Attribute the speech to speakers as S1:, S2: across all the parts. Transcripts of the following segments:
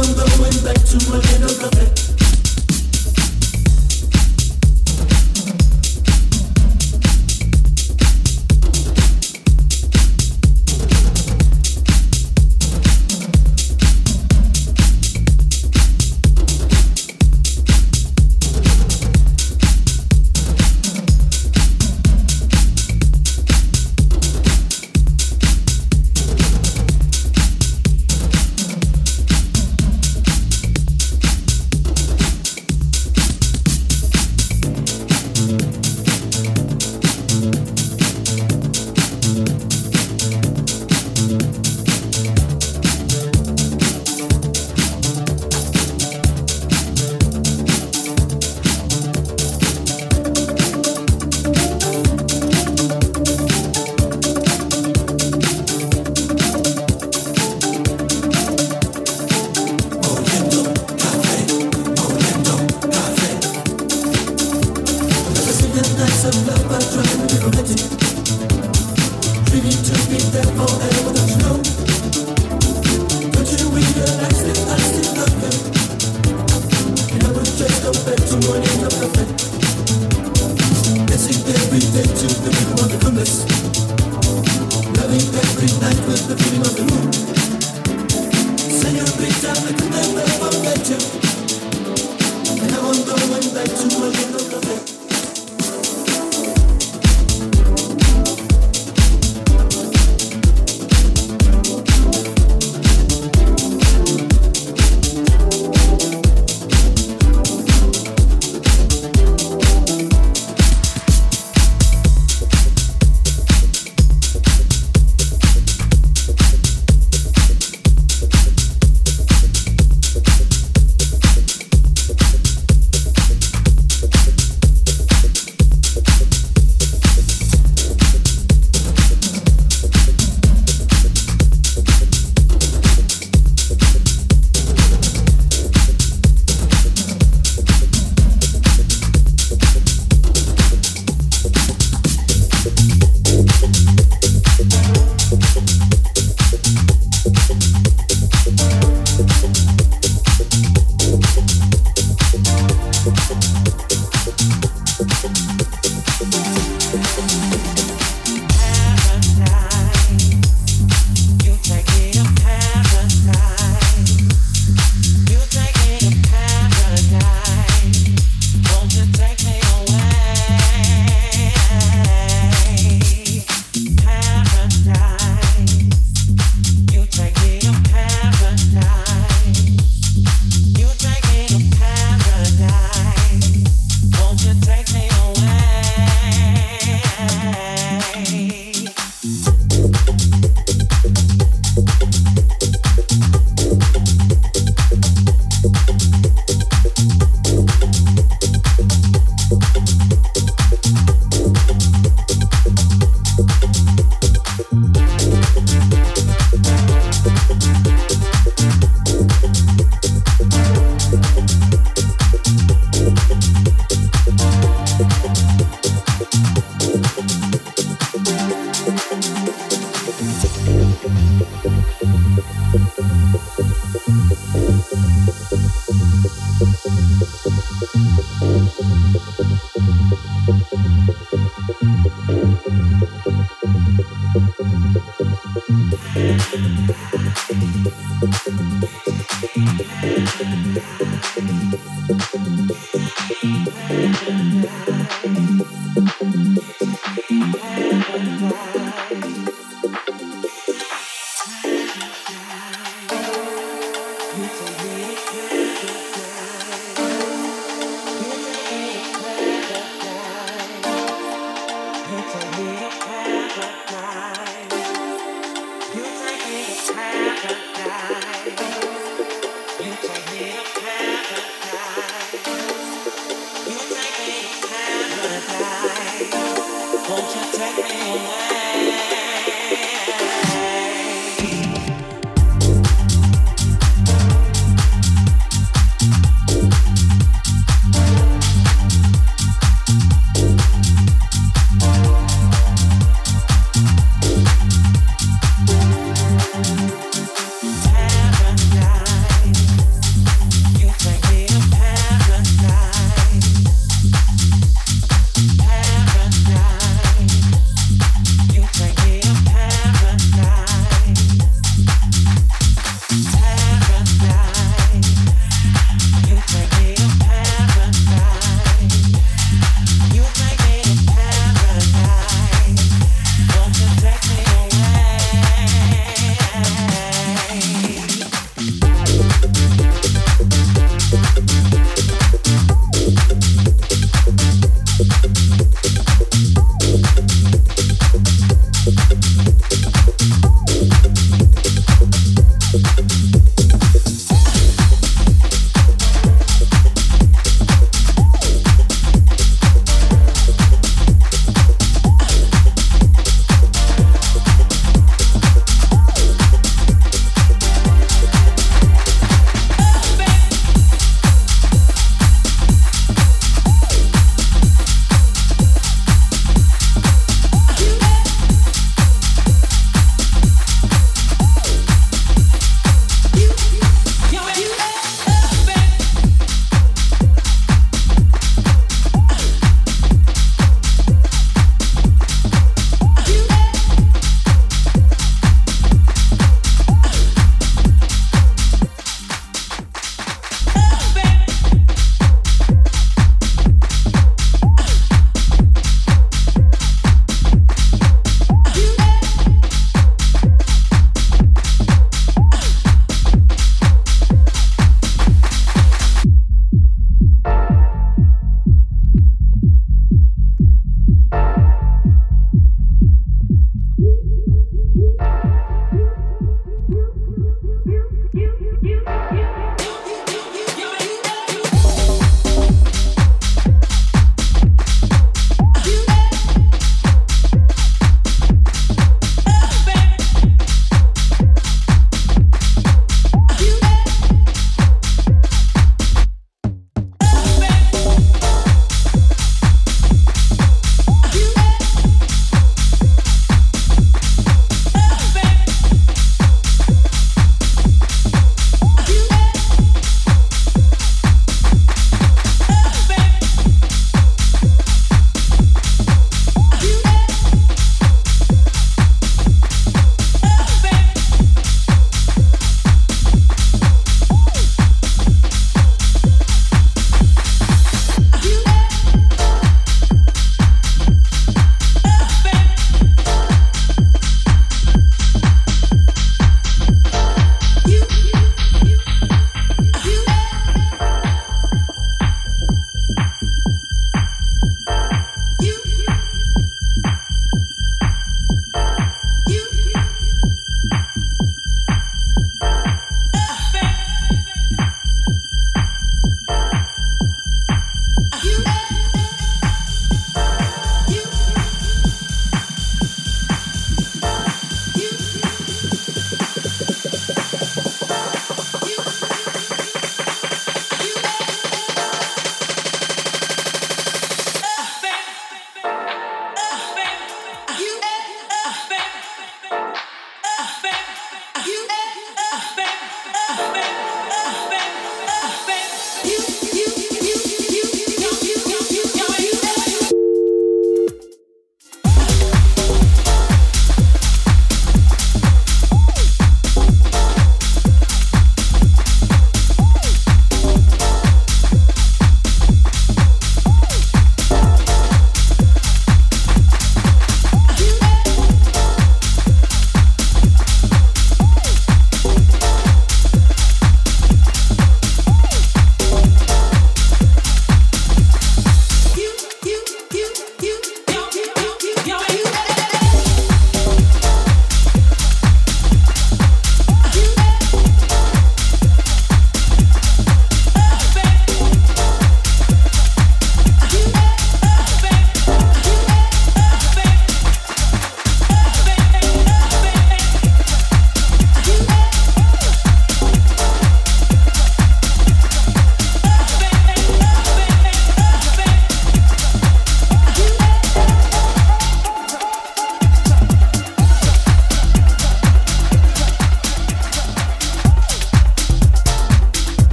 S1: i'm going Back to
S2: my little cafe.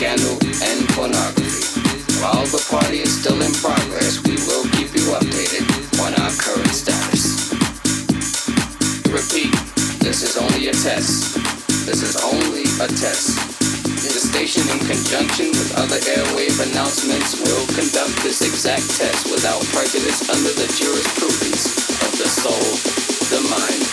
S2: scandal, and pornography. While the party is still in progress, we will keep you updated on our current status. Repeat, this is only a test. This is only a test. The station, in conjunction with other airwave announcements, will conduct this exact test without prejudice under the jurisprudence of the soul, the mind,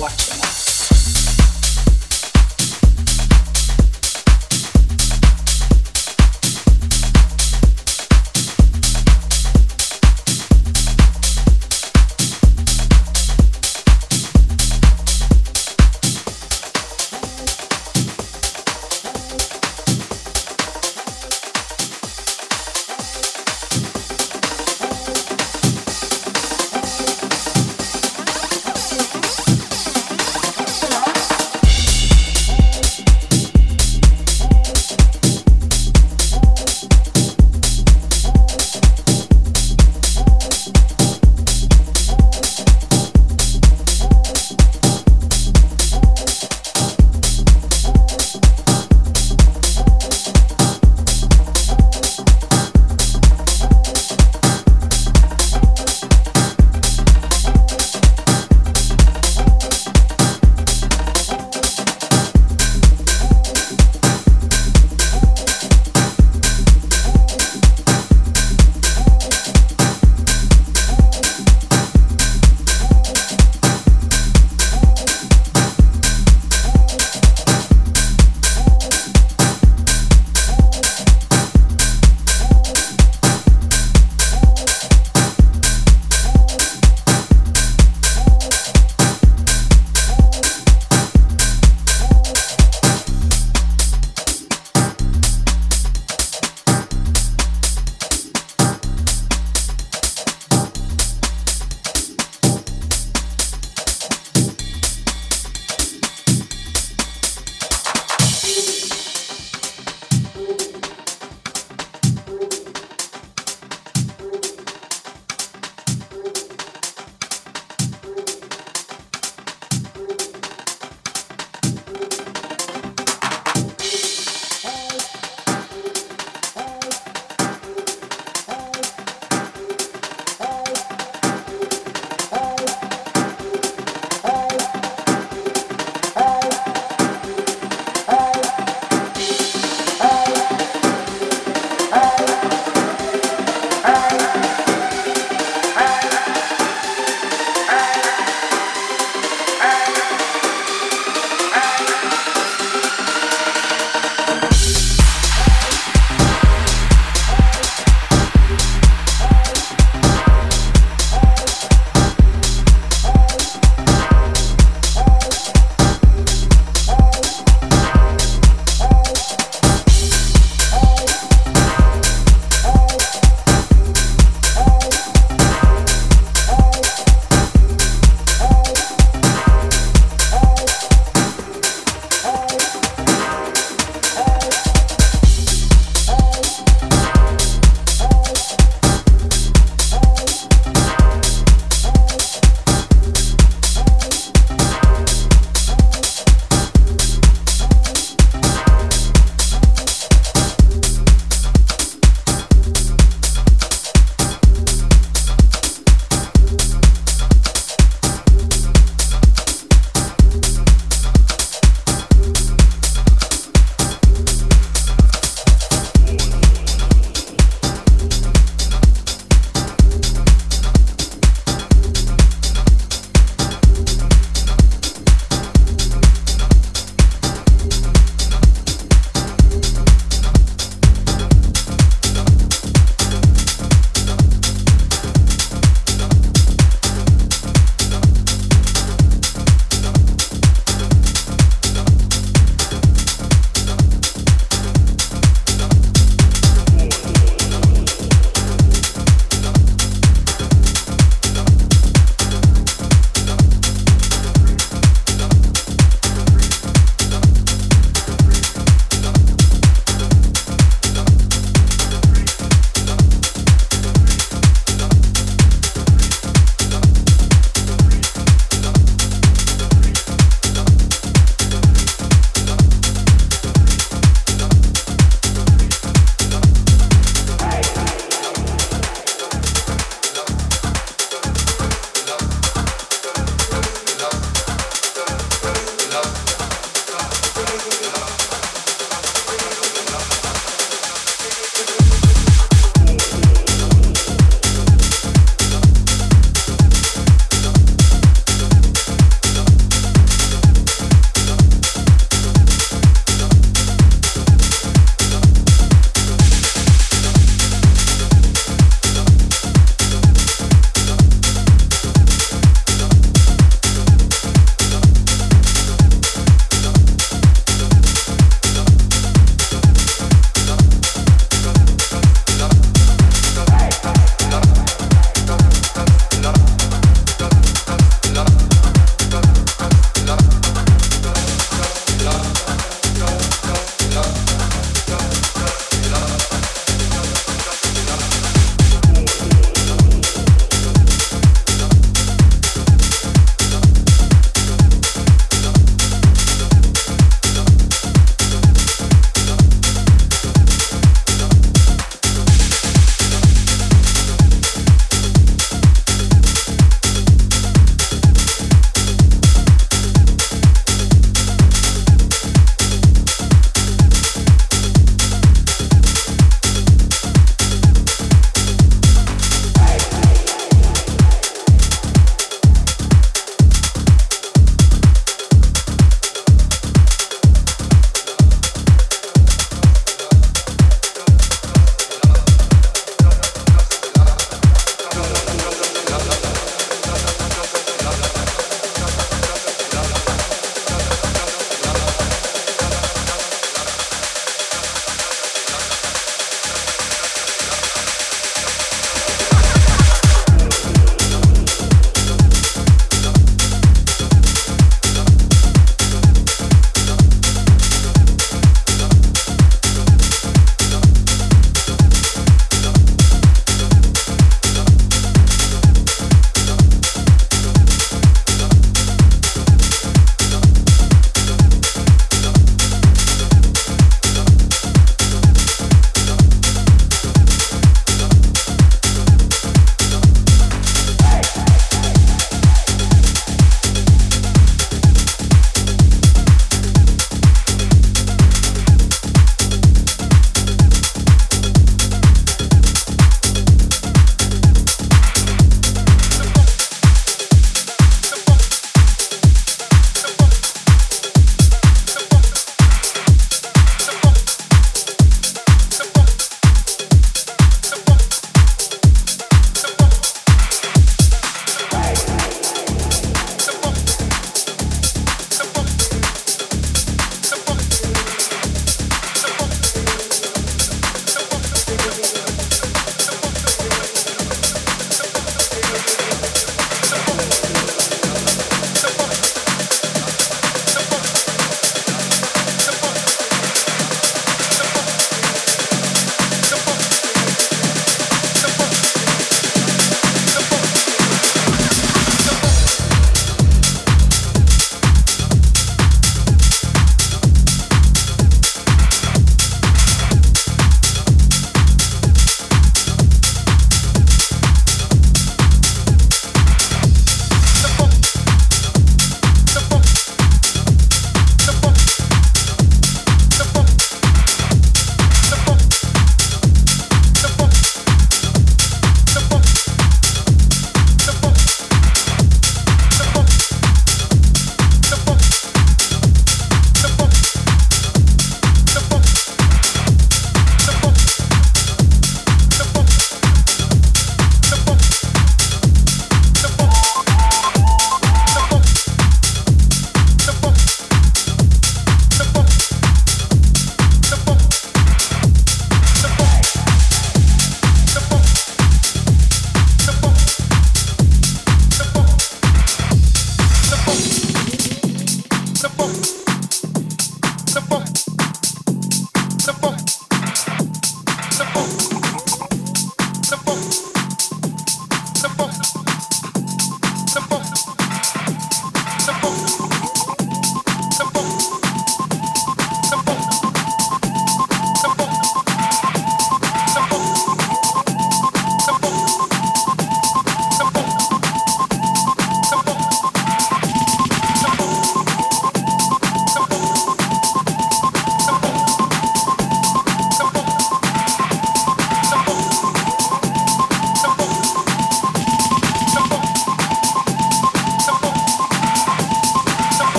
S2: watching.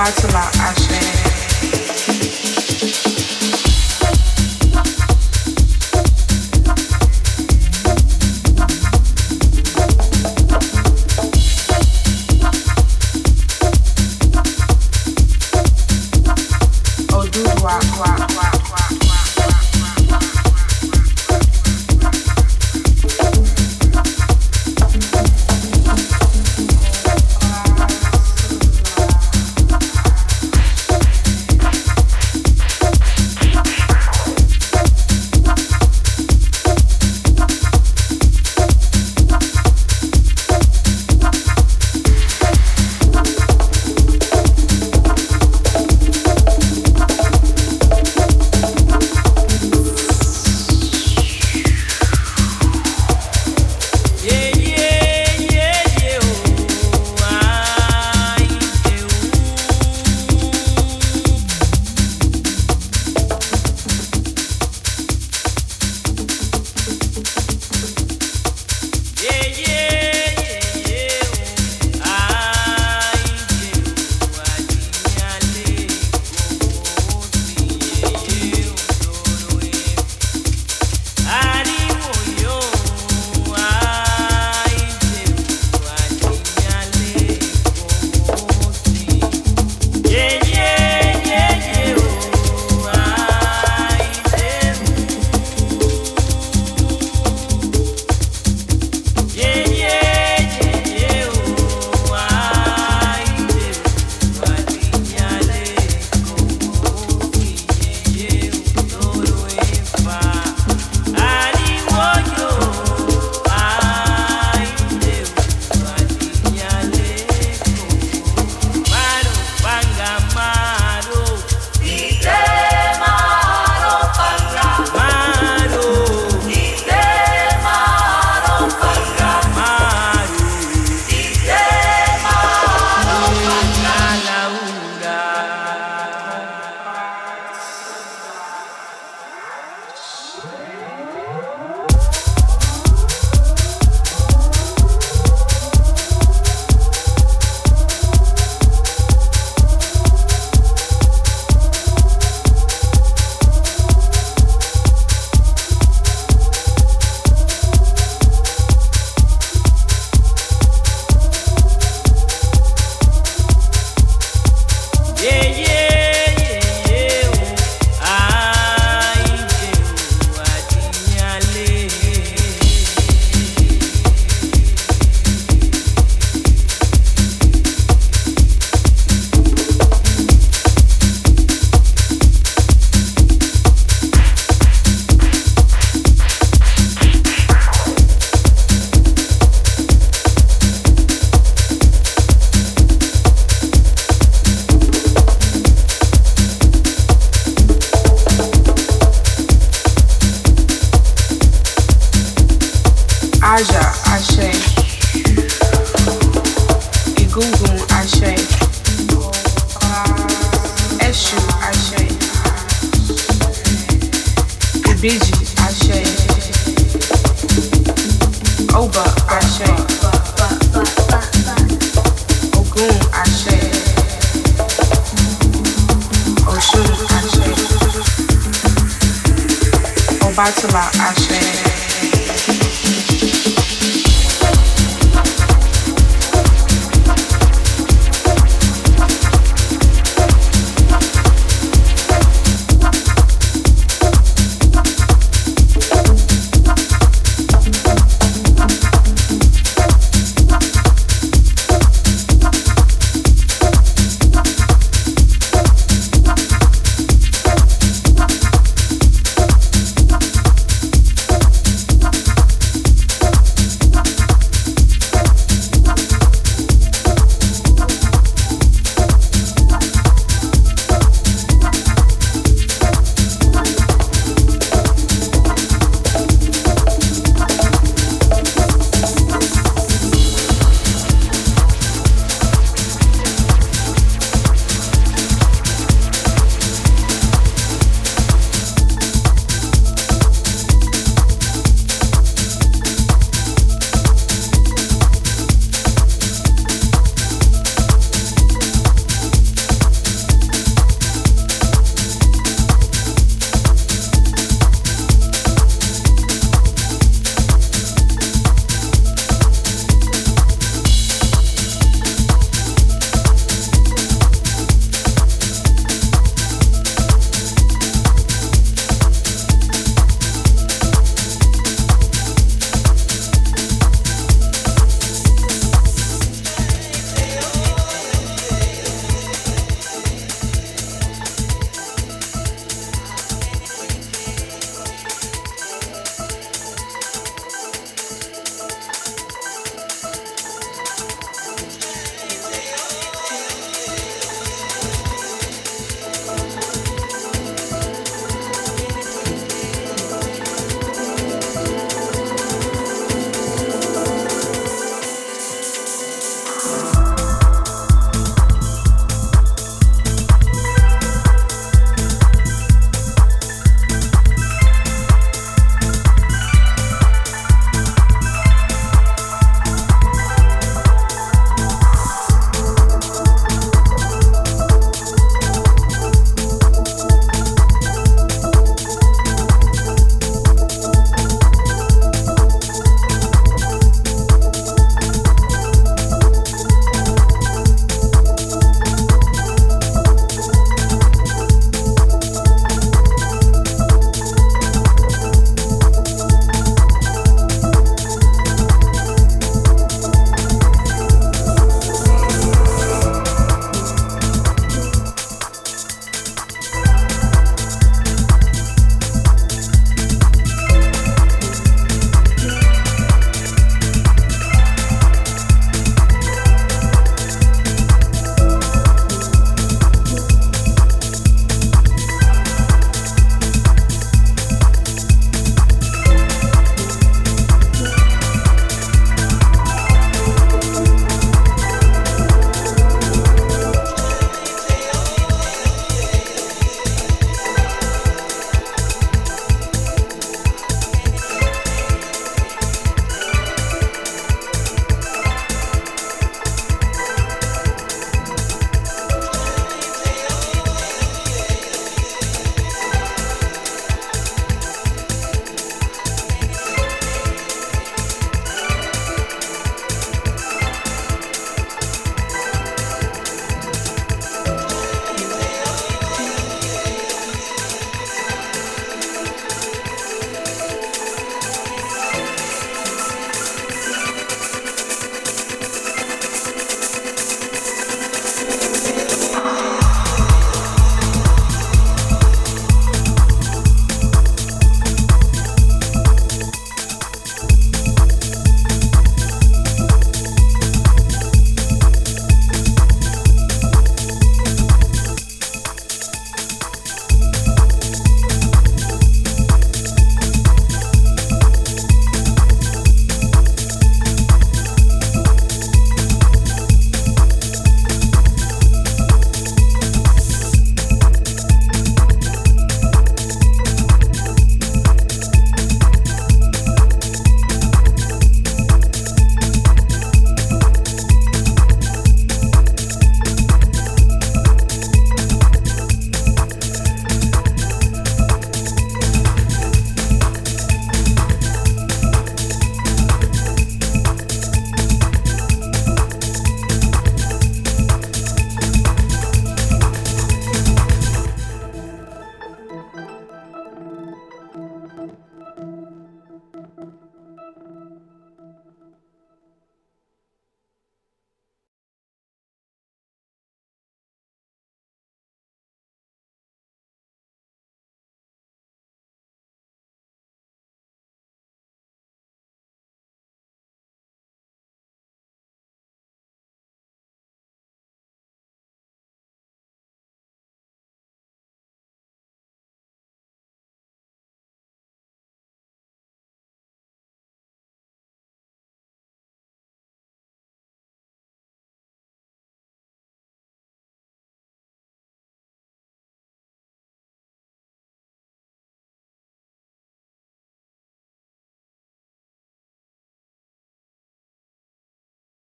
S3: Batula Ashe.